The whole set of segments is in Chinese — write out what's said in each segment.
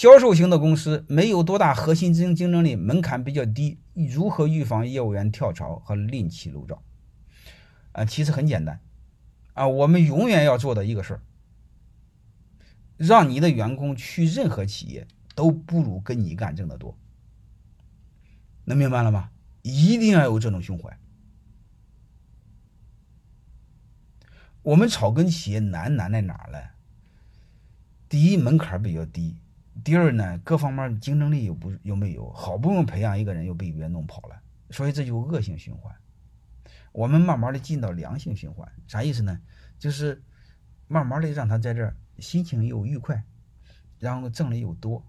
销售型的公司没有多大核心竞竞争力，门槛比较低，如何预防业务员跳槽和另起炉灶？啊，其实很简单，啊，我们永远要做的一个事儿，让你的员工去任何企业都不如跟你干挣得多，能明白了吗？一定要有这种胸怀。我们草根企业难难在哪儿呢？第一，门槛比较低；第二呢，各方面竞争力又不又没有，好不容易培养一个人又被别人弄跑了，所以这就恶性循环。我们慢慢的进到良性循环，啥意思呢？就是慢慢的让他在这儿心情又愉快，然后挣的又多，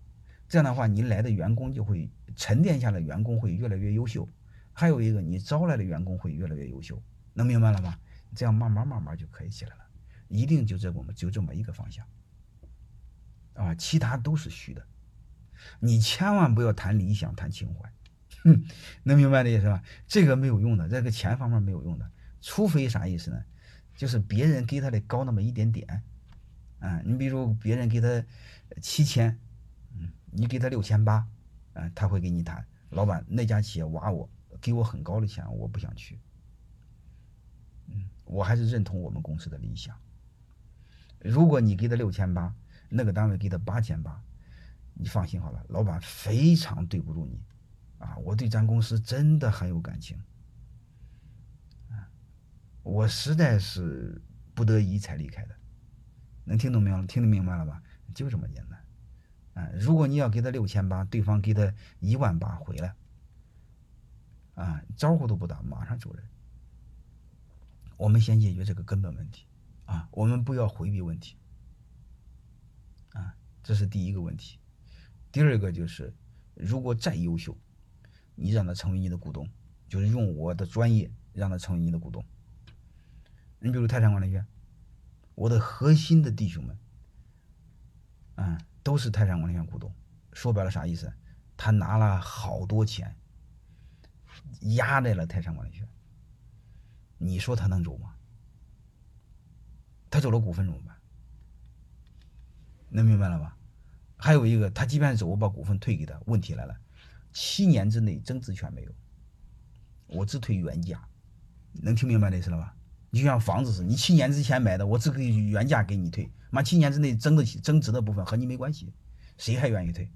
这样的话，你来的员工就会沉淀下来，员工会越来越优秀。还有一个，你招来的员工会越来越优秀，能明白了吗？这样慢慢慢慢就可以起来了，一定就这我们就这么一个方向，其他都是虚的，你千万不要谈理想谈情怀，哼，能明白的意思吧？这个没有用的，这个钱方面没有用的，除非啥意思呢？就是别人给他的高那么一点点，啊，你比如别人给他七千，嗯，你给他六千八，啊，他会给你谈，老板那家企业挖我，给我很高的钱，我不想去。我还是认同我们公司的理想。如果你给他六千八，那个单位给他八千八，你放心好了，老板非常对不住你，啊，我对咱公司真的很有感情，啊，我实在是不得已才离开的，能听懂没有？听得明白了吧？就这么简单，啊，如果你要给他六千八，对方给他一万八回来，啊，招呼都不打，马上走人。我们先解决这个根本问题，啊，我们不要回避问题，这是第一个问题。第二个就是，如果再优秀，你让他成为你的股东，就是用我的专业让他成为你的股东。你比如泰山管理院，我的核心的弟兄们，嗯，都是泰山管理院股东。说白了啥意思？他拿了好多钱，压在了泰山管理院。你说他能走吗？他走了股份怎么办？能明白了吧？还有一个，他即便走，我把股份退给他，问题来了，七年之内增值权没有，我只退原价，能听明白的意思了吧？你就像房子似的，你七年之前买的，我只可以原价给你退，妈七年之内增的增值的部分和你没关系，谁还愿意退？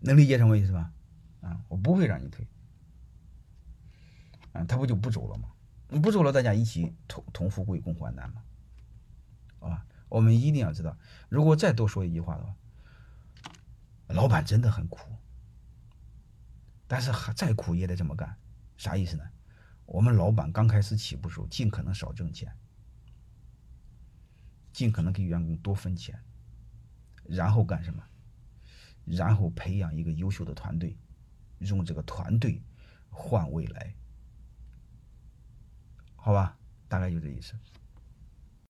能理解什么意思吧？啊，我不会让你退。啊，他不就不走了吗？你不走了，大家一起同同富贵，共患难嘛，好吧？我们一定要知道，如果再多说一句话的话，老板真的很苦，但是还再苦也得这么干，啥意思呢？我们老板刚开始起步时候，尽可能少挣钱，尽可能给员工多分钱，然后干什么？然后培养一个优秀的团队，用这个团队换未来。好吧，大概就这意思。